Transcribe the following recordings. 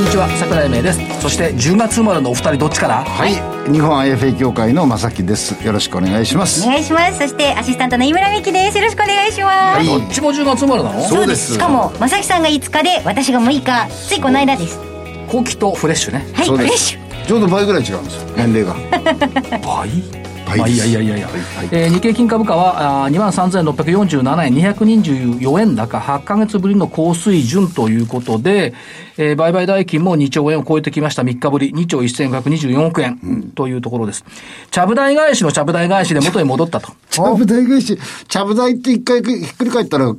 んにちは桜井英明です。そして10月生まれのお二人どっちから？はい。日本 IFA 協会の正木です。よろしくお願いします。お願いします。そしてアシスタントの井村美希です。よろしくお願いします、どっちも10月生まれなの？そうです。しかも正木さんが5日で私が6日ついこの間です。後期とフレッシュね。はいフレッシュ。ちょうど倍ぐらい違うんですよ。年齢が。倍？倍まあいいやいやいや。いや、えー日経金株価は2万3647円224円高8ヶ月ぶりの高水準ということで、えー売買代金も2兆円を超えてきました。3日ぶり。2兆1524億円というところです、ちゃぶ台返しのちゃぶ台返しで元に戻ったと。ちゃぶ台返し。ちゃぶ台って一回ひっくり返ったら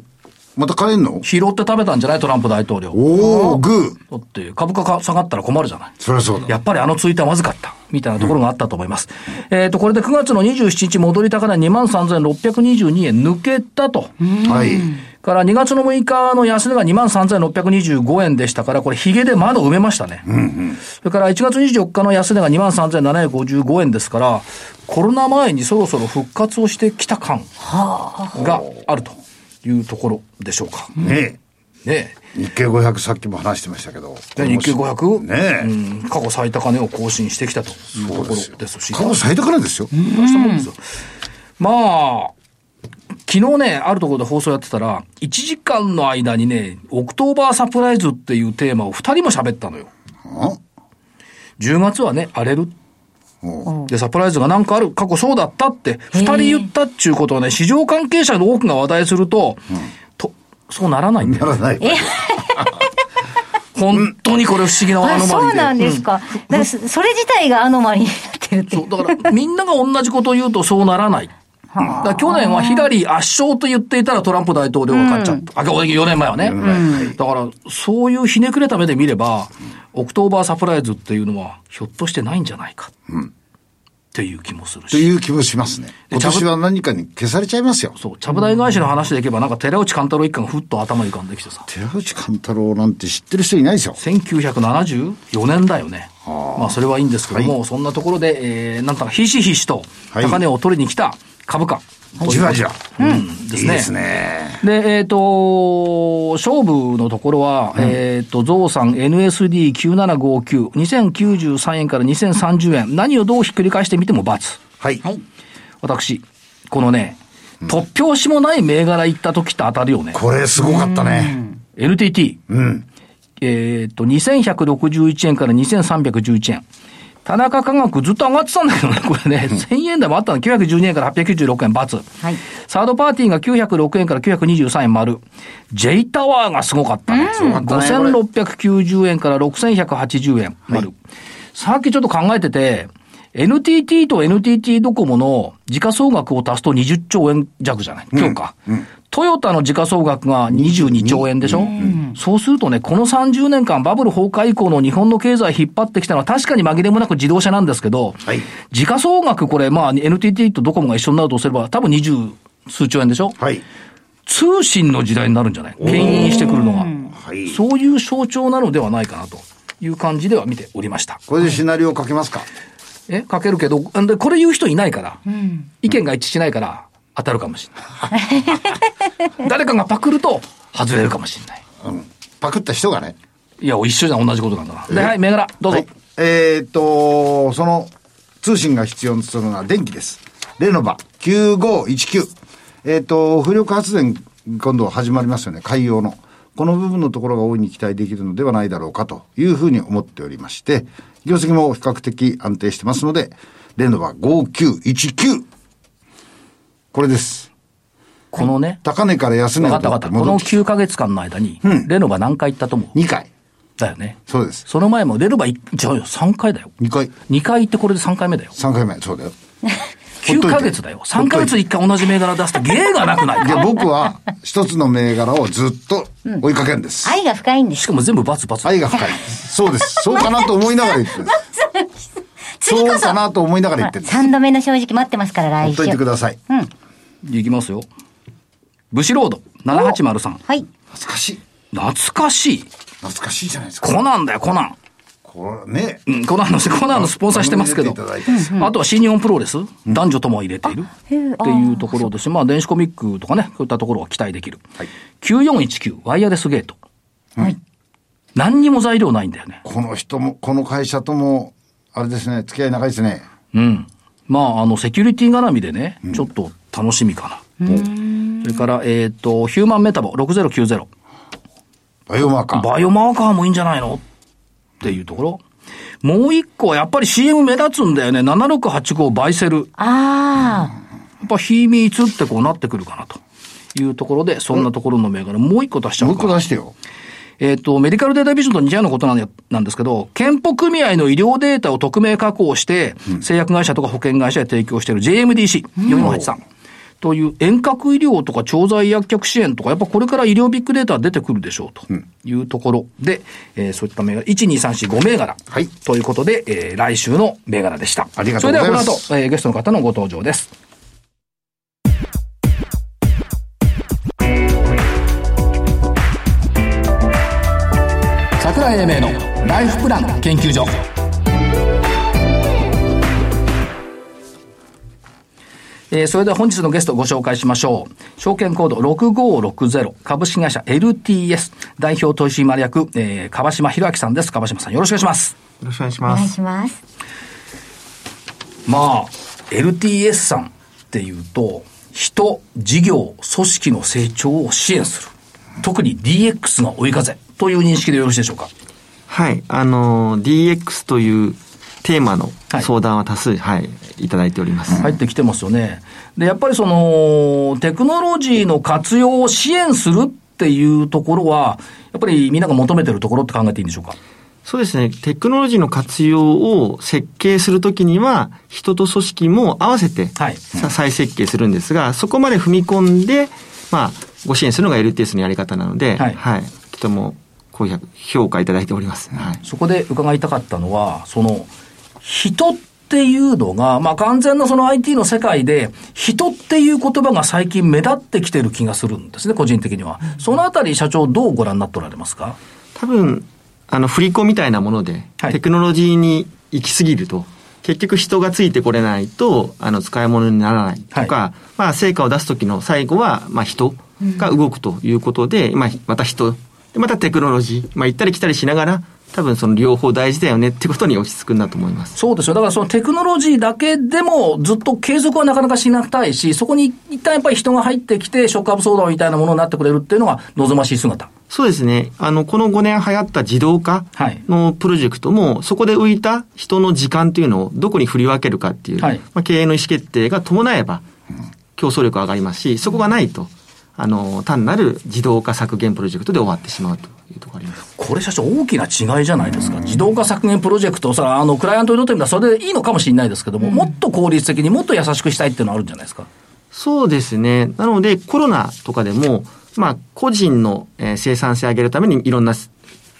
また買えんの？拾って食べたんじゃないトランプ大統領おおグーだって株価が下がったら困るじゃないそりゃそうだやっぱりあのツイートはまずかった。みたいなところがあったと思います。えっ、と、これで9月の27日戻り高値23,622円抜けたと。はいから2月の6日の安値が23,625円でしたから、これヒゲで窓埋めましたね。それから1月24日の安値が23,755円ですから、コロナ前にそろそろ復活をしてきた感があるというところでしょうか。ねねえ日経500さっきも話してましたけどえ。で日経 500? ねえうん、過去最高値を更新してきたというところですし。過去最高値ですよ出したもんですよ。まあ、昨日ね、あるところで放送やってたら、1時間の間にね、オクトーバーサプライズっていうテーマを2人も喋ったのよ。あ？10月はね、荒れる。で、サプライズがなんかある、過去そうだったって、2人言ったっちゅうことはね、市場関係者の多くが話題すると、と、そうならないんだよ。ならない。本当にこれ不思議なアノマリーで。あそうなんですか,、だからそそれ自体がアノマリーになってるってそう、だからみんなが同じことを言うとそうならない。だ去年はヒラリー圧勝と言っていたらトランプ大統領が勝っちゃった。あ、4年前はね。だから、そういうひねくれた目で見れば、オクトーバーサプライズっていうのは、ひょっとしてないんじゃないか。っていう気もするし。という気もしますね今年は何かに消されちゃいますよそう、ちゃぶ台返しの話でいけば、なんか寺内勘太郎一家がふっと頭に浮かんできてさ。寺内貫太郎なんて知ってる人いないですよ1974年だよね。まあ、それはいいんですけども、そんなところで、えー、なんとかひしひしとはい高値を取りに来た株価。じわじわうん、ですね。いいですねで、えっ、と、勝負のところは、えっ、と、ゾウさん NSD9759、2093円から2030円。何をどうひっくり返してみても×。はい私、このね、突拍子もない銘柄行った時って当たるよね。これすごかったね NTT。うんえっ、と、2161円から2311円。田中科学ずっと上がってたんだけどね、これね、1000円台もあったの、912円から896円、×。はいサードパーティーが906円から923円丸。J タワーがすごかったね。かったねこれ5690円から6180円丸。さっきちょっと考えてて、NTT と NTT ドコモの時価総額を足すと20兆円弱じゃない？今日か。トヨタの時価総額が22兆円でしょ、そうするとね、この30年間バブル崩壊以降の日本の経済引っ張ってきたのは確かに紛れもなく自動車なんですけど、はい。時価総額これ、まあ NTT とドコモが一緒になるとすれば多分20数兆円でしょ？はい。通信の時代になるんじゃない？牽引してくるのが。はい。そういう象徴なのではないかなという感じでは見ておりました。これでシナリオかけますか？え書けるけど、んでこれ言う人いないから、意見が一致しないから当たるかもしれない。誰かがパクると外れるかもしれない。うんパクった人がねいや、一緒じゃん同じことなんだから。で、はい、銘柄、どうぞ。はいえーっと、その通信が必要とするのは電気です。レノバ9519。えーっと、風力発電、今度始まりますよね、海洋の。この部分のところが大いに期待できるのではないだろうかというふうに思っておりまして、業績も比較的安定してますので、レノバ5919。これです。このね、高値から安値を分かった分かった。この戻ってきて9ヶ月間の間に、レノバ何回行ったと思う？2回。だよね。そうです。その前もレノバい、じゃあよ、3回だよ。2回。2回行ってこれで3回目だよ。3回目。そうだよ。9ヶ月だよ。3ヶ月1回同じ銘柄出すと芸がなくないで、僕は一つの銘柄をずっと追いかけるんです。愛が深いんですしかも全部バツバツ。愛が深い。そうです。そうかなと思いながら言ってるんです。そそうかなと思いながら言ってるんです。3度目の正直待ってますから、来週ほっといてく。ださい。いきますよ。ブシロード、7803。はい。懐かしい。懐かしい。懐かしいじゃないですか。コナンだよ、コナン。これね。うん、コナンの、コナンのスポンサーしてますけど。あとは新日本プロレス、男女とも入れている。っていうところですし、まあ、電子コミックとかね、こういったところは期待できる。はい9419、ワイヤレスゲート。はい。何にも材料ないんだよね。この人も、この会社とも、あれですね、付き合い長いですね。うん。まあ、あの、セキュリティ絡みでね、ちょっと楽しみかな。それから、えっ、と、ヒューマンメタボ6090。バイオマーカー。バイオマーカーもいいんじゃないの？っていうところ。もう一個はやっぱり CM 目立つんだよね。7685バイセル。あやっぱ秘密ってこうなってくるかなというところで、そんなところの銘柄、もう一個出しちゃもう一おうかな。個出してよ。えっ、と、メディカルデータビジョンと似たようなことなんやなんですけど、健保組合の医療データを匿名加工して、製薬会社とか保険会社へ提供している JMDC4483。という遠隔医療とか調剤薬局支援とか、やっぱこれから医療ビッグデータ出てくるでしょうというところで、えーそういった銘柄、1、2、3、4、5銘柄。はいということで、えー来週の銘柄でした。ありがとうございますそれではこの後、えーゲストの方のご登場です。桜井英明のライフプラン研究所えーそれでは本日のゲストをご紹介しましょう。証券コード6560株式会社 LTS 代表取締役、えー、川島博明さんです。川島さんよろしくお願いします。よろしくお願いしあ。お願います。します。まあ、LTS さんっていうと、人、事業、組織の成長を支援する。特に DX が追い風という認識でよろしいでしょうか？はい。あの、DX というテーマのはい相談は多数、はい、いただいております。入ってきてますよね。で、やっぱりその、テクノロジーの活用を支援するっていうところは、やっぱりみんなが求めてるところって考えていいんでしょうか？そうですね。テクノロジーの活用を設計するときには、人と組織も合わせて、はいさ再設計するんですが、そこまで踏み込んで、まあ、ご支援するのが LTS のやり方なので、はいとても高評評価いただいております。はい。そこで伺いたかったのは、その、人っていうのが、まあ完全なその IT の世界で、人っていう言葉が最近目立ってきてる気がするんですね、個人的には。そのあたり社長どうご覧になっておられますか？多分、あの、振り子みたいなもので、はい。テクノロジーに行き過ぎると、結局人がついてこれないと、あの、使い物にならないとか、はまあ、成果を出す時の最後は、まあ、人が動くということで、まあ、また人、でまたテクノロジー、まあ、行ったり来たりしながら、多分その両方大事だよねってことに落ち着くんだと思います。そうですよ。だからそのテクノロジーだけでもずっと継続はなかなかしなくたいし、そこに一旦やっぱり人が入ってきて、ショックアップ相談みたいなものになってくれるっていうのが望ましい姿。そうですね。あの、この5年流行った自動化はいのプロジェクトも、そこで浮いた人の時間というのをどこに振り分けるかっていう、はいまあ、経営の意思決定が伴えば、競争力が上がりますし、そこがないと、あの、単なる自動化削減プロジェクトで終わってしまうとこれ社長大きな違いじゃないですか。自動化削減プロジェクト、さあの、クライアントにとってみたらそれでいいのかもしれないですけども、もっと効率的にもっと優しくしたいっていうのはあるんじゃないですか。そうですね。なので、コロナとかでも、まあ、個人の、えー生産性を上げるためにいろんな、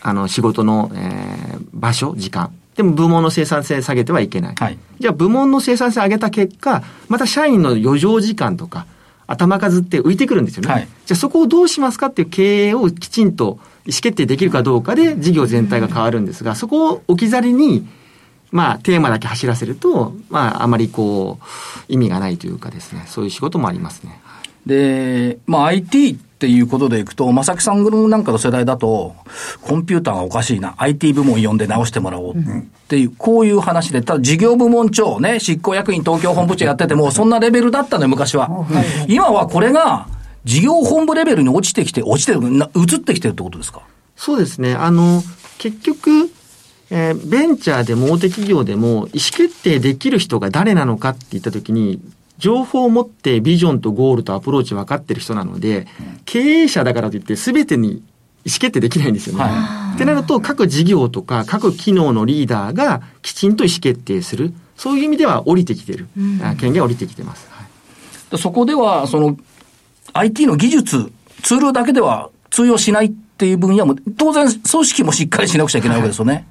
あの、仕事の、えー場所、時間。でも、部門の生産性下げてはいけない。はいじゃあ、部門の生産性を上げた結果、また社員の余剰時間とか、頭数って浮いてくるんですよね。はいじゃあ、そこをどうしますかっていう経営をきちんと意思決定できるかどうかで、事業全体が変わるんですが、そこを置き去りに、まあ、テーマだけ走らせると、まあ、あまりこう、意味がないというかですね、そういう仕事もありますね。で、まあ IT っていうことでいくと、正木さんなんかの世代だと、コンピューターがおかしいな、IT 部門呼んで直してもらおうっていう、こういう話で、ただ事業部門長ね、執行役員東京本部長やってても、そんなレベルだったのよ、昔は。今はこれが、事業本部レベルに落ちてきて、落ちてる、な移ってきてるってことですか？そうですね。あの、結局、えーベンチャーでも大手企業でも意思決定できる人が誰なのかって言ったときに、情報を持ってビジョンとゴールとアプローチ分かってる人なので、経営者だからといって全てに意思決定できないんですよね。はってなると、各事業とか各機能のリーダーがきちんと意思決定する。そういう意味では降りてきてる。あ権限は降りてきてます。はいでそこでは、その、IT の技術、ツールだけでは通用しないっていう分野も、当然組織もしっかりしなくちゃいけないわけですよね。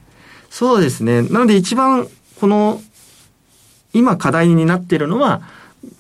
そうですね。なので一番、この、今課題になっているのは、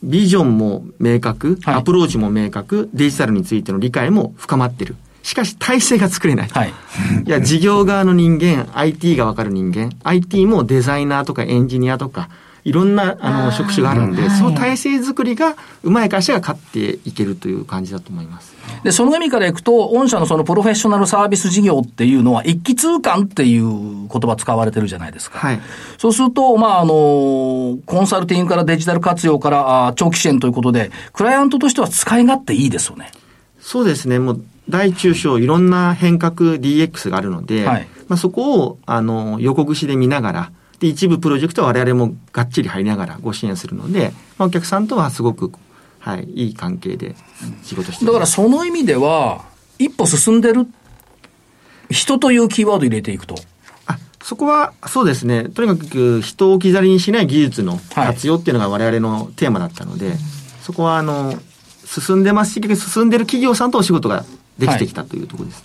ビジョンも明確、はいアプローチも明確、デジタルについての理解も深まってる。しかし体制が作れない。はい。いや、事業側の人間、IT がわかる人間、IT もデザイナーとかエンジニアとか、いろんな、あの、職種があるんで、その体制作りが、うまい会社が勝っていけるという感じだと思います。で、その意味からいくと、御社のそのプロフェッショナルサービス事業っていうのは、一気通貫っていう言葉使われてるじゃないですか。はい。そうすると、まあ、あの、コンサルティングからデジタル活用からあ長期支援ということで、クライアントとしては使い勝手いいですよね。そうですね。もう、大中小いろんな変革 DX があるので、はいまあ、そこを、あの、横串で見ながら、で、一部プロジェクトは我々もがっちり入りながらご支援するので、まあ、お客さんとはすごく、はい、いい関係で仕事してだから。その意味では、一歩進んでる、人というキーワード入れていくと。あそこは、そうですね。とにかく人を置き去りにしない技術の活用っていうのが我々のテーマだったので、そこは、あの、進んでますし、進んでる企業さんとお仕事ができてきたというところです。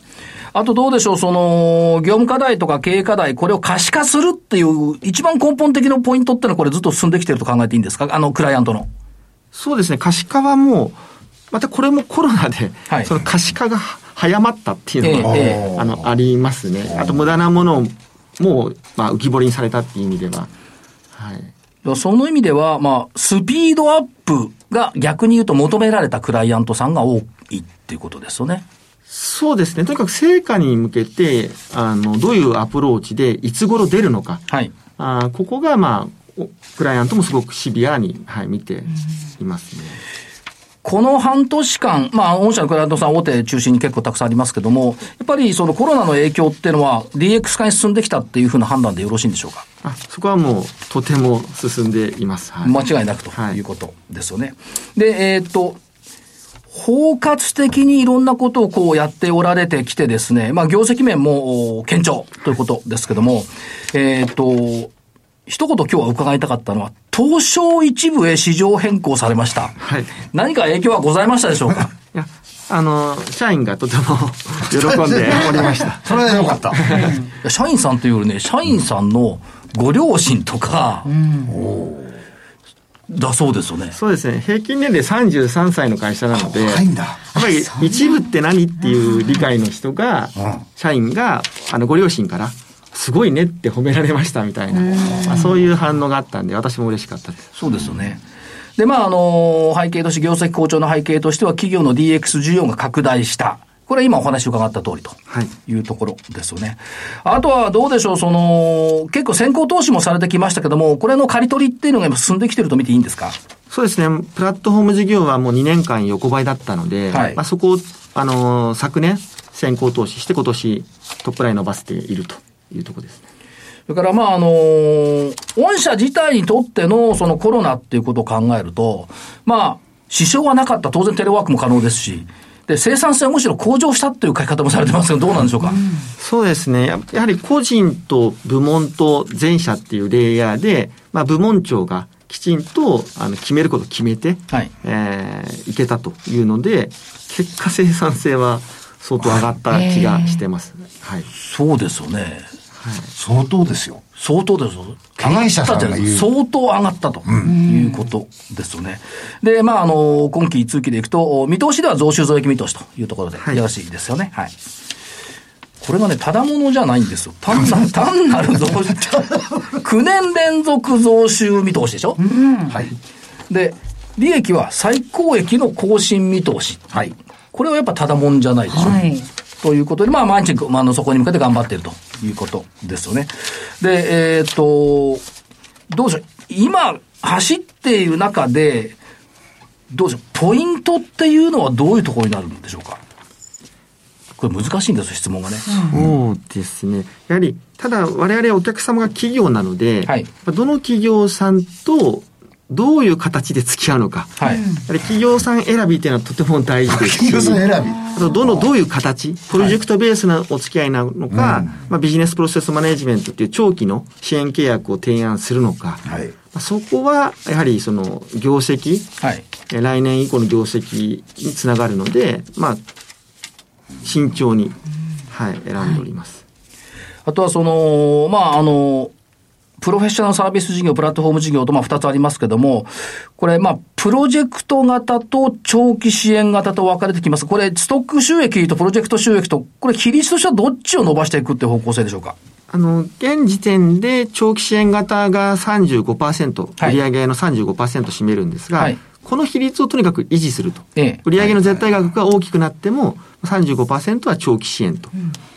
あとどうでしょう、その、業務課題とか経営課題、これを可視化するっていう、一番根本的なポイントってのはこれずっと進んできてると考えていいんですか？あの、クライアントの。そうですね。可視化はもう、またこれもコロナで、はいその可視化が早まったっていうのが、えええあの、ありますね。あと無駄なものを、もう、まあ、浮き彫りにされたっていう意味では、はい。その意味では、まあ、スピードアップが逆に言うと求められたクライアントさんが多いっていうことですよね。そうですね。とにかく成果に向けて、あの、どういうアプローチで、いつ頃出るのか。はい。あーここが、まあ、おクライアントもすごくシビアに、はい、見ていますね。この半年間、まあ、御社のクライアントさん大手中心に結構たくさんありますけども、やっぱりそのコロナの影響っていうのは DX 化に進んできたっていうふうな判断でよろしいんでしょうか？あ、そこはもう、とても進んでいます。はい。間違いなくということですよね。で、えーっと、包括的にいろんなことをこうやっておられてきてですね、まあ業績面もお堅調ということですけども、えーっと、一言今日は伺いたかったのは、東証一部へ市場変更されました。はい。い何か影響はございましたでしょうか？や、あの、社員がとても喜んでおりました。それはよかった。社員さんというよりね、社員さんのご両親とか、だそうですよね。そうですね。平均年齢33歳の会社なので、若いんだ。やっぱり一部って何っていう理解の人がうん、社員が、あの、ご両親から、すごいねって褒められましたみたいな、まあそういう反応があったんで、私も嬉しかったです。そうですよね。で、まあ、あの、背景として、業績好調の背景としては、企業の DX 需要が拡大した。これは今お話伺った通りとはい。いうところですよね。あとはどうでしょう、その、結構先行投資もされてきましたけども、これの刈り取りっていうのが今進んできてると見ていいんですか？そうですね。プラットフォーム事業はもう2年間横ばいだったので、はいまあ、そこを、あのー昨年先行投資して今年トップライン伸ばしているというところですね。それから、まあ、あの御社自体にとってのそのコロナっていうことを考えると、まあ、支障はなかった。当然テレワークも可能ですし、で、生産性はむしろ向上したっていう書き方もされてますけど、どうなんでしょうか？そうですね。ややはり個人と部門と全社っていうレイヤーで、まあ、部門長がきちんとあの決めることを決めて、はい。えーいけたというので、結果生産性は相当上がった気がしてます。はい。そうですよね。相当ですよ。相当ですよ。加害者さんが言う相当上がったということですよね。で、まあ、あの、今期通期でいくと、見通しでは増収増益見通しというところで、はいよろしいですよね。はい。これがね、ただものじゃないんですよ。単な 単なる増収、9年連続増収見通しでしょ、はい。で、利益は最高益の更新見通し。はい。これはやっぱただもんじゃないでしょ？はい。ということで、まあ、毎日、まあ、そこに向けて頑張っているということですよね。で、えっ、と、どうでしょう。今、走っている中で、どうでしょう。ポイントっていうのはどういうところになるんでしょうか。これ難しいんですよ、質問がね。そうですね。やはり、ただ我々お客様が企業なので、はいまあどの企業さんとどういう形で付き合うのか。はい。企業さん選びっていうのはとても大事ですし。企業さん選び。あと、どの、どういう形、プロジェクトベースのお付き合いなのか、まあ、ビジネスプロセスマネジメントっていう長期の支援契約を提案するのか、まはい。あそこは、やはりその、業績、はい。え来年以降の業績につながるので、まあ、慎重に、はい、選んでおります。あとはその、まあ、あの、プロフェッショナルサービス事業、プラットフォーム事業と、まあ、二つありますけども、これ、まあ、プロジェクト型と長期支援型と分かれてきます。これ、ストック収益とプロジェクト収益と、これ、比率としてはどっちを伸ばしていくっていう方向性でしょうか？あの、現時点で長期支援型が35%、はい売上の35%占めるんですが、はいこの比率をとにかく維持すると。ええ売上の絶対額が大きくなっても、35%は長期支援と。えー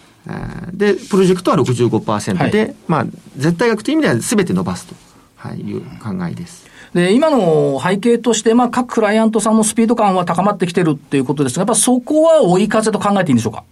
で、プロジェクトは65%で、はいまあ、絶対額という意味では全て伸ばすと、はい、いう考えです。で、今の背景として、まあ、各クライアントさんのスピード感は高まってきてるっていうことですが、やっぱそこは追い風と考えていいんでしょうか？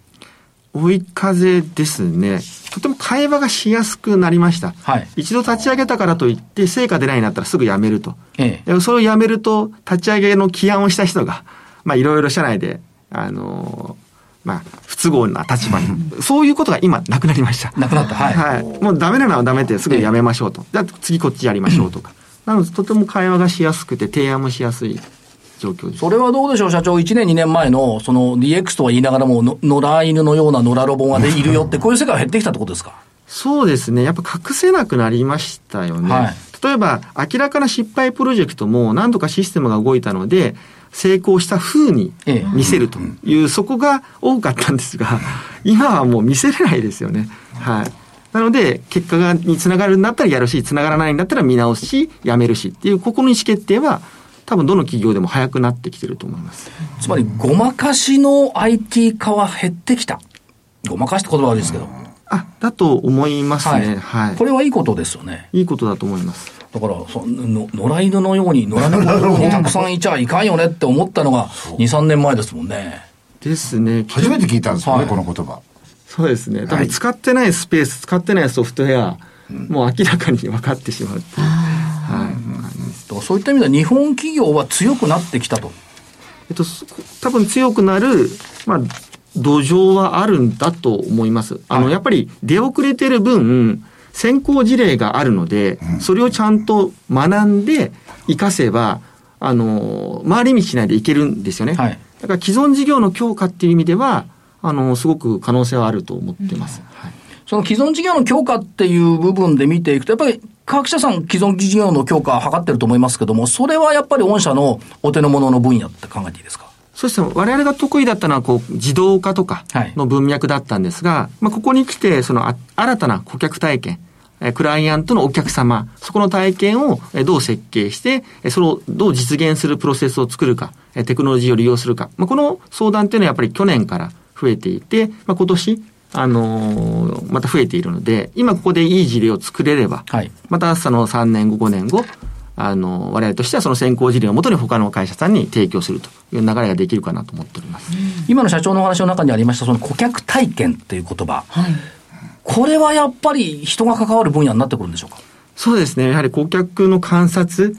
追い風ですね。とても会話がしやすくなりました。はい一度立ち上げたからといって、成果出ないんだったらすぐやめると。ええ。でそれをやめると、立ち上げの起案をした人が、まあ、いろいろ社内で、あのーまあ、不都合な立場に、そういうことが今なくなりました。なくなった。はい。はい。もうダメなのはダメってすぐやめましょうと。じゃあ次こっちやりましょうとか。なので、とても会話がしやすくて、提案もしやすい状況です。それはどうでしょう、社長。1年、2年前の、その DX とは言いながらも、の野良犬のような野良ロボがでいるよって、こういう世界が減ってきたってことですか？そうですね。やっぱ隠せなくなりましたよね。はい例えば、明らかな失敗プロジェクトも何度かシステムが動いたので、成功した風にええ見せるという、そこが多かったんですが、今はもう見せれないですよね。はい。なので、結果がにつながるんだったらやるし、つながらないんだったら見直すし、やめるしっていう、ここの意思決定は、多分どの企業でも早くなってきてると思います。つまり、ごまかしの IT 化は減ってきた。ごまかしって言葉悪いですけど。あ、だと思いますね。はい。これはいいことですよね。いいことだと思います。だから、その野良犬のように、野良猫のようにたくさんいちゃいかんよねって思ったのが、2、3年前ですもんね。ですね。初めて聞いたんですよね、はいこの言葉。そうですね。多はい分使ってないスペース、使ってないソフトウェア、もう明らかに分かってしまうっていう。はい。そういった意味では、日本企業は強くなってきたと。えっと、そ多分強くなる、まあ、土壌はあるんだと思います。あの、はいやっぱり出遅れてる分、先行事例があるので、それをちゃんと学んで活かせば、あの、回り道しないでいけるんですよね。はいだから既存事業の強化っていう意味では、あの、すごく可能性はあると思ってます。はいその既存事業の強化っていう部分で見ていくと、やっぱり科学者さん既存事業の強化を図ってると思いますけども、それはやっぱり御社のお手の物の分野って考えていいですか？そうですね。我々が得意だったのは、こう、自動化とかはいの文脈だったんですが、まあ、ここに来て、その、あ新たな顧客体験、えークライアントのお客様、そこの体験をえーどう設計して、えーそれをどう実現するプロセスを作るか、えーテクノロジーを利用するか。まあ、この相談っていうのはやっぱり去年から増えていて、まあ、今年、あのーまた増えているので、今ここでいい事例を作れれば、はいまたその3年後、5年後、あの、我々としてはその先行事例をもとに他の会社さんに提供するという流れができるかなと思っております。今の社長のお話の中にありました、その顧客体験っていう言葉。これはやっぱり人が関わる分野になってくるんでしょうか？そうですね。やはり顧客の観察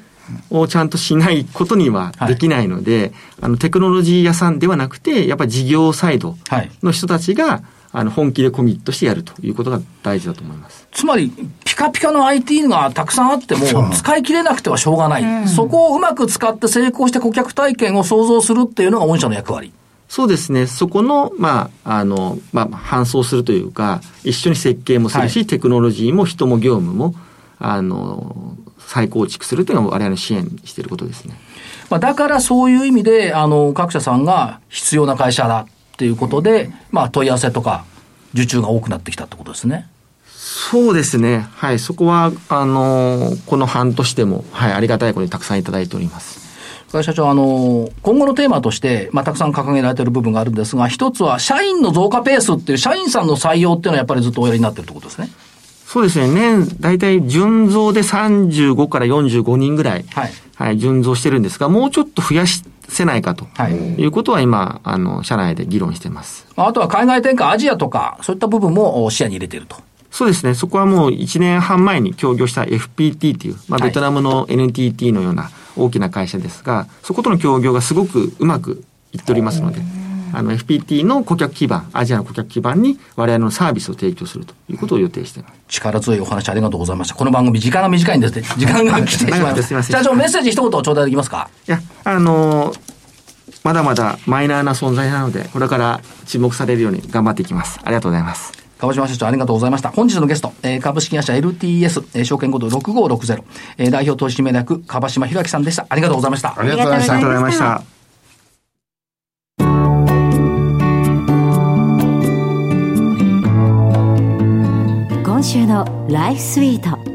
をちゃんとしないことにはできないので、あの、テクノロジー屋さんではなくて、やっぱり事業サイドはい。の人たちが、あの、本気でコミットしてやるということが大事だと思います。つまり、ピカピカの IT がたくさんあっても、使い切れなくてはしょうがない。そこをうまく使って成功して顧客体験を創造するっていうのが御社の役割。そうですね。そこの、まあ、あの、まあ、搬送するというか、一緒に設計もするし、はテクノロジーも人も業務も、あの、再構築するというのが我々の支援していることですね。まあ、だからそういう意味で、あの、各社さんが必要な会社だっていうことで、まあ、問い合わせとか、受注が多くなってきたってことですね。そうですね。はい。そこは、あの、この半年でも、はい、ありがたいことにたくさんいただいております。会社長、あの、今後のテーマとして、まあ、たくさん掲げられている部分があるんですが、一つは、社員の増加ペースっていう、社員さんの採用っていうのはやっぱりずっとおやりになってるってことですね。そうですね。年、大体、純増で35から45人ぐらい、はい。はい、純増してるんですが、もうちょっと増やせないかとはいいうことは今、あの、社内で議論してます。まああとは海外展開、アジアとか、そういった部分もお視野に入れていると。そうですね。そこはもう1年半前に協業した FPT っていう、まあ、はいベトナムの NTT のような大きな会社ですが、そことの協業がすごくうまくいっておりますので、あの FPT の顧客基盤、アジアの顧客基盤に我々のサービスを提供するということを予定しています。力強いお話ありがとうございました。この番組時間が短いんですね。時間が来てしまいました。社長、メッセージ一言頂戴できますか？いや、あのーまだまだマイナーな存在なので、これから注目されるように頑張っていきます。ありがとうございます。川島社長ありがとうございました。本日のゲスト、えー、株式会社 LTS、えー、証券コード6560、えー、代表取締役、川島博明さんでした。ありがとうございました。ありがとうございました。ありがとうございました。今週のライフスイート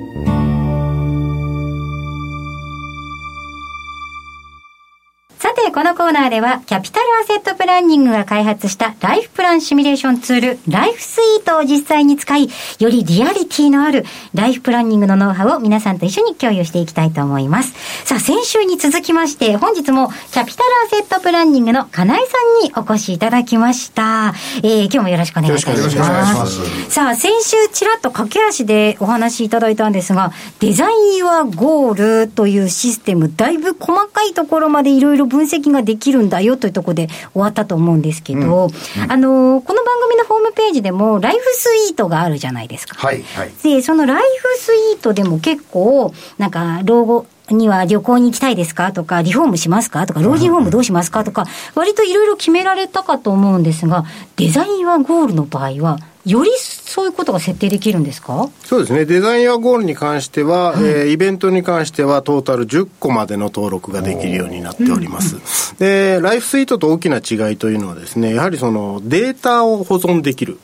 て、このコーナーでは、キャピタルアセットプランニングが開発したライフプランシミュレーションツール、ライフスイートを実際に使い、よりリアリティのあるライフプランニングのノウハウを皆さんと一緒に共有していきたいと思います。さあ、先週に続きまして、本日もキャピタルアセットプランニングの金井さんにお越しいただきました。えー、今日もよろしくお願いいたします。よろしくお願いしますさあ、先週ちらっと駆け足でお話しいただいたんですが、デザインはゴールというシステム、だいぶ細かいところまでいろいろ分析ができるんだよというところで終わったと思うんですけど、あの、この番組のホームページでも、ライフスイートがあるじゃないですか。はい、はい。で、そのライフスイートでも結構、なんか、老後には旅行に行きたいですかとか、リフォームしますかとか、老人ホームどうしますかとか、割といろいろ決められたかと思うんですが、デザインはゴールの場合は、よりそういうことが設定できるんですか？そうですね。デザインやゴールに関しては、えーイベントに関してはトータル10個までの登録ができるようになっております。で、ライフスイートと大きな違いというのはですね、やはりそのデータを保存できる。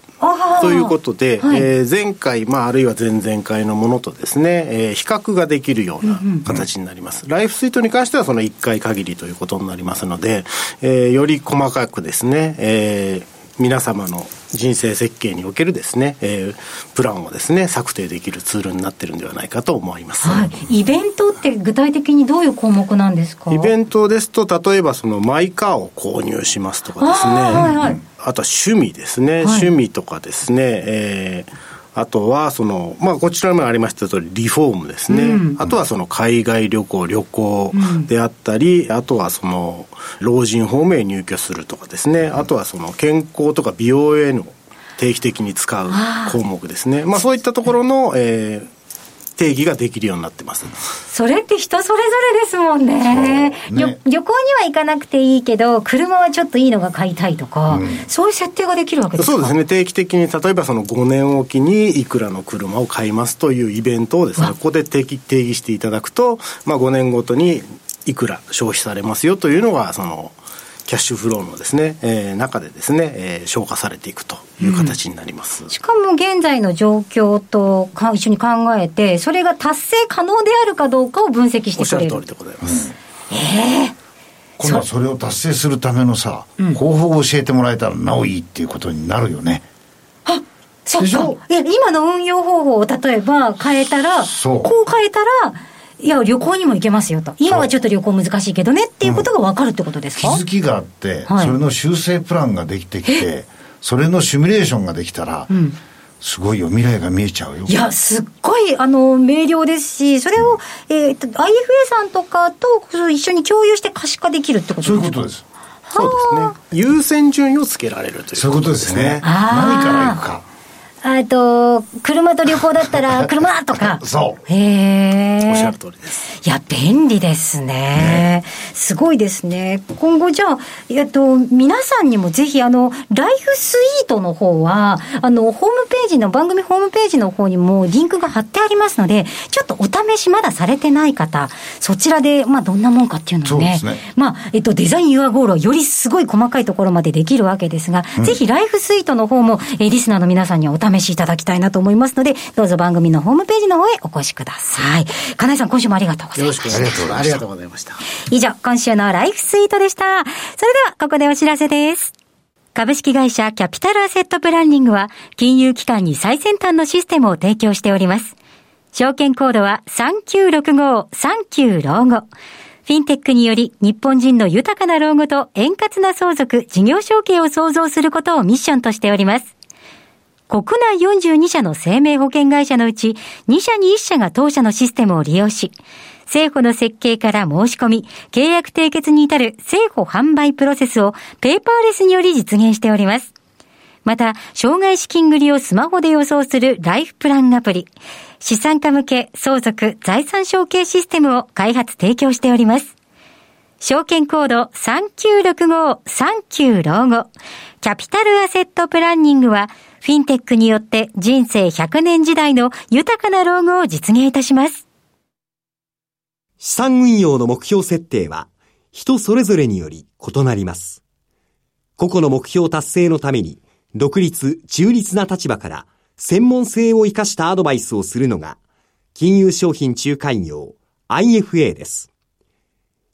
ということで、はいえー前回、まあ、あるいは前々回のものとですね、えー比較ができるような形になります。ライフスイートに関してはその1回限りということになりますので、えーより細かくですね、えー皆様の人生設計におけるですね、えープランをですね、策定できるツールになってるんではないかと思います。はい。イベントって具体的にどういう項目なんですか？イベントですと、例えばそのマイカーを購入しますとかですね、あーはいはい。あとは趣味ですね、趣味とかですね、えーあとはその、まあ、こちらにもありました通り、リフォームですね、あとはその海外旅行、旅行であったり、あとはその老人ホームへ入居するとかですね、あとはその健康とか美容への定期的に使う項目ですね、まあ、そういったところの、えー定義ができるようになってます。それって人それぞれですもんね。ね。旅旅行には行かなくていいけど、車はちょっといいのが買いたいとか、そういう設定ができるわけですか？そうですね。定期的に例えばその5年おきにいくらの車を買いますというイベントをですねここで定義定義していただくと、まあ、5年ごとにいくら消費されますよというのがそのキャッシュフローのですね、えー中でですね、えー消化されていくという形になります、しかも現在の状況とか一緒に考えて、それが達成可能であるかどうかを分析しおってしゃくれる。る通りでございます、今度はそれを達成するためのさ、方法を教えてもらえたらなおいいっていうことになるよね。そっか。今の運用方法を例えば変えたら、そう。こう変えたら、いや、旅行にも行けますよと。今はちょっと旅行難しいけどねっていうことが分かるってことですか、気づきがあって、はい。それの修正プランができてきて、それのシミュレーションができたら、すごいよ、未来が見えちゃうよ。いや、すっごい、あの、明瞭ですし、それを、えっ、と、IFA さんとかとそう一緒に共有して可視化できるってことですか？そういうことです。そうですね。優先順位をつけられるというそういうことですね。あー。何から行くか。えっと、車と旅行だったら、車とか。そう。へえ。おっしゃる通りですいや、便利ですね。すごいですね。今後じゃあ、えっと、皆さんにもぜひ、あの、ライフスイートの方は、あの、ホームページの、番組ホームページの方にもリンクが貼ってありますので、ちょっとお試しまだされてない方、そちらで、まあ、どんなもんかっていうのをね、そうですねまあ、えっと、デザインユアゴールをよりすごい細かいところまでできるわけですが、ぜひライフスイートの方も、えーリスナーの皆さんにはお試しいただきたいなと思いますので、どうぞ番組のホームページの方へお越しください。金井さん、今週もありがとうございますよろし。くお願いしますありがとうございました以上、今週のライフスイートでした。それでは、ここでお知らせです。株式会社キャピタルアセットプランニングは、金融機関に最先端のシステムを提供しております。証券コードは3965-39老後。フィンテックにより日本人の豊かな老後と円滑な相続、事業承継を創造することをミッションとしております。国内42社の生命保険会社のうち2社に1社が当社のシステムを利用し、政府の設計から申し込み、契約締結に至る政府販売プロセスをペーパーレスにより実現しております。また、障害資金繰りをスマホで予想するライフプランアプリ、資産家向け相続財産承継システムを開発提供しております。証券コード3965-39老後。キャピタルアセットプランニングは、フィンテックによって人生100年時代の豊かな老後を実現いたします。資産運用の目標設定は人それぞれにより異なります。個々の目標達成のために独立、中立な立場から専門性を生かしたアドバイスをするのが金融商品仲介業 IFA です。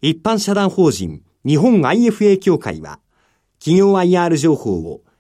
一般社団法人日本 IFA 協会は企業 IR 情報を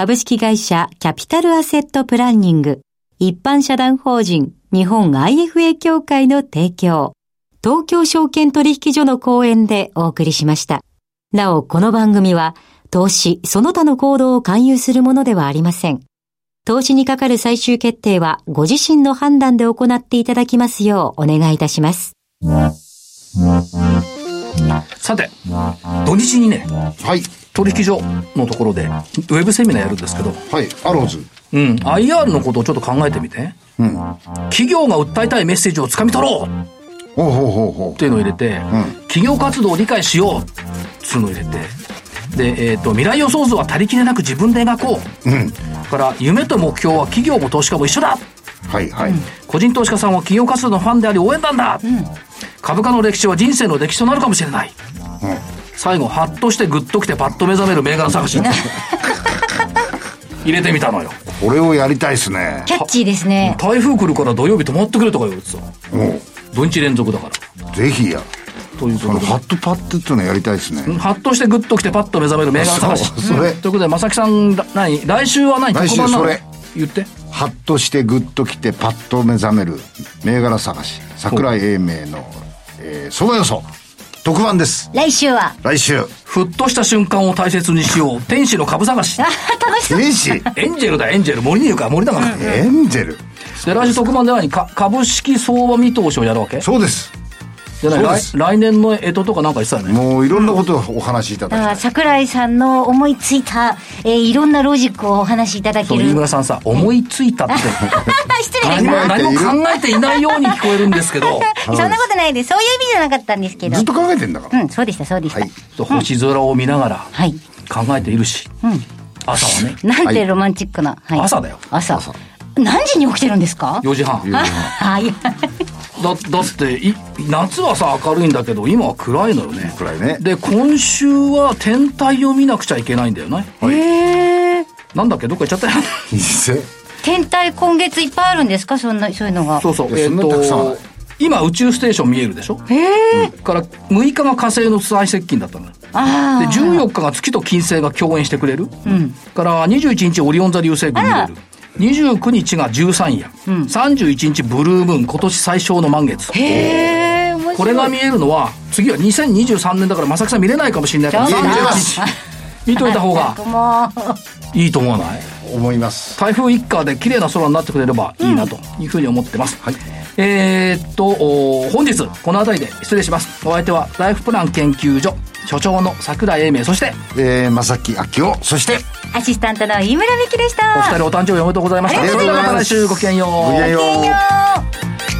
株式会社キャピタルアセットプランニング一般社団法人日本 IFA 協会の提供東京証券取引所の講演でお送りしました。なお、この番組は投資その他の行動を勧誘するものではありません。投資にかかる最終決定はご自身の判断で行っていただきますようお願いいたします。さて、土日にね、はい。取引所のところで、ウェブセミナーやるんですけど、はい。アローズ。うん、IR のことをちょっと考えてみて。うん。企業が訴えたいメッセージをつかみ取ろうほうほうほうほう。っていうのを入れて、うん、企業活動を理解しようっていうのを入れて、で、えっ、ー、と、未来予想図は足りきれなく自分で描こう。うん。から夢と目標は企業も投資家も一緒だはいはい、個人投資家さんは企業活動のファンであり応援団だ、うん、株価の歴史は人生の歴史となるかもしれない、うん、最後ハッとしてグッときてパッと目覚める銘柄探し 入れてみたのよ。これをやりたいっすね。キャッチーですね。台風来るから土曜日泊まってくれとか言われてさ。土日連続だから。ぜひや。ということで。ハットパットっていうのやりたいですね。ハッとしてグッときてパッと目覚める銘柄探し。それ、ということで正木さん何来週は何来週それ。言って。ハッとしてグッときてパッと目覚める銘柄探し。桜井英明の、えー、相場予想特番です。来週は。来週。ふっとした瞬間を大切にしよう。天使の株探し。あ楽しそう。天使？エンジェルだエンジェル。森に言うから。森だから、うん、エンジェル？で来週特番で何か株式相場見通しをやるわけ？そうですじゃない来来年の干支とかなんか言ってたよね。もういろんなことをお話しいただきたい桜井さんの思いついた、えー、いろんなロジックをお話しいただける。飯村さんさ思いついたって。失礼な何も考えていないように聞こえるんですけど。そんなことないです。そういう意味じゃなかったんですけど。ずっと考えてんだから。うんそうでしたそうでした、はい、星空を見ながら考えているし、うん、朝はね。なんてロマンチックな、はい、朝だよ。朝何時に起きてるんですか？4時半。はい。だだってい夏はさ明るいんだけど今は暗いのよね。暗いね。で今週は天体を見なくちゃいけないんだよね。へえなんだっけ？どっか行っちゃったよ。天体今月いっぱいあるんですか？そんなそういうのが。そうそう。えっ、と今宇宙ステーション見えるでしょ？へえ、うん、から6日が火星の最接近だったのよ。あで14日が月と金星が共演してくれる、うん、から21日オリオン座流星群見れる29日が13夜、うん、31日ブルームーン今年最小の満月。へえこれが見えるのは次は2023年だから正木さん見れないかもしれないから。31日。見といた方がいいと思わない？思います。台風一過で綺麗な空になってくれればいいなというふうに思ってます、うん、はい、えー、っと本日この辺りで失礼します。お相手はライフプラン研究所所長の桜井英明そして、えー、正木明夫そしてアシスタントの飯村美樹でした。お二人お誕生日おめでとうございました。ありがとうございます。来週ごきげんよう。ごきげんよう